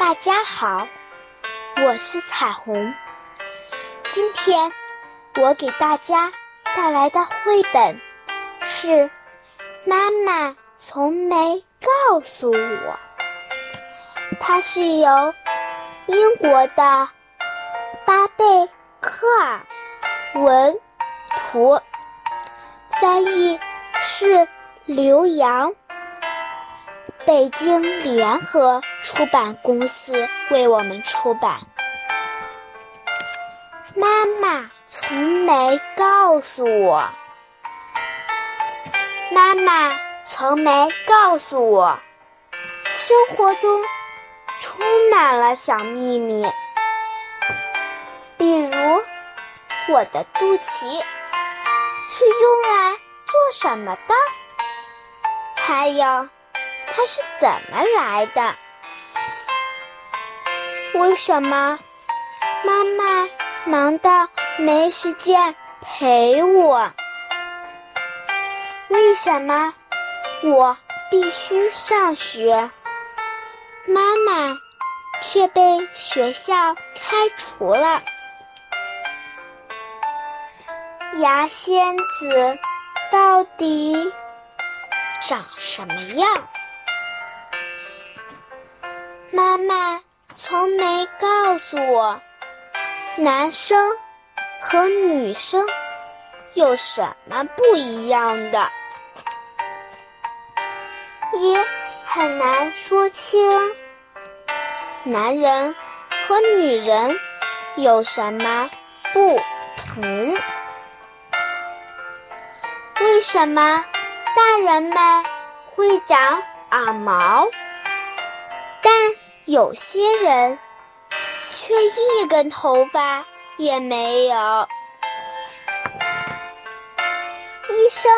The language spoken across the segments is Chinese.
大家好，我是彩虹。今天我给大家带来的绘本是《妈妈从没告诉我》，它是由英国的巴贝科尔文图翻译是刘洋。北京联合出版公司为我们出版。妈妈从没告诉我，妈妈从没告诉我，生活中充满了小秘密，比如我的肚脐是用来做什么的，还有。它是怎么来的？为什么妈妈忙到没时间陪我？为什么我必须上学，妈妈却被学校开除了？牙仙子到底长什么样？妈妈从没告诉我，男生和女生有什么不一样的，也很难说清男人和女人有什么不同。为什么大人们会长耳毛？但有些人却一根头发也没有。医生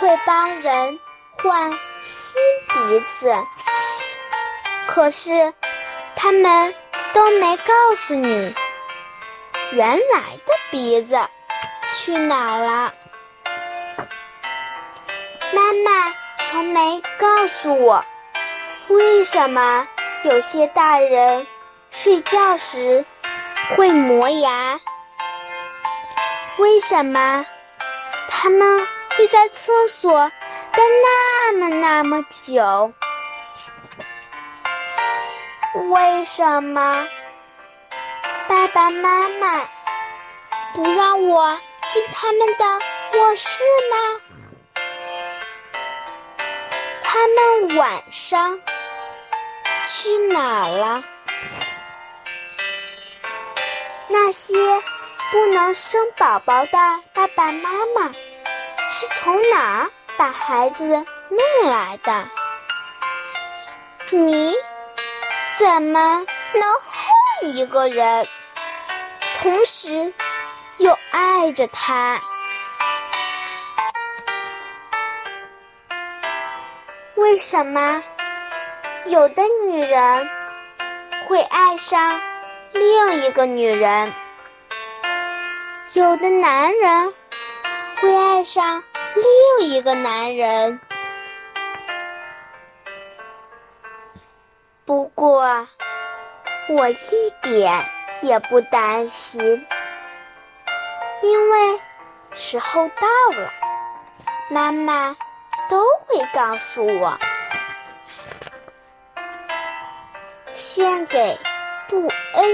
会帮人换新鼻子，可是他们都没告诉你原来的鼻子去哪了。妈妈从没告诉我。为什么有些大人睡觉时会磨牙？为什么他们会在厕所待那么那么久？为什么爸爸妈妈不让我进他们的卧室呢？他们晚上。去哪儿了？那些不能生宝宝的爸爸妈妈是从哪儿把孩子弄来的？你怎么能恨一个人，同时又爱着他？为什么？有的女人会爱上另一个女人，有的男人会爱上另一个男人。不过，我一点也不担心，因为时候到了，妈妈都会告诉我。献给布恩，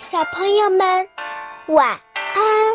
小朋友们晚安。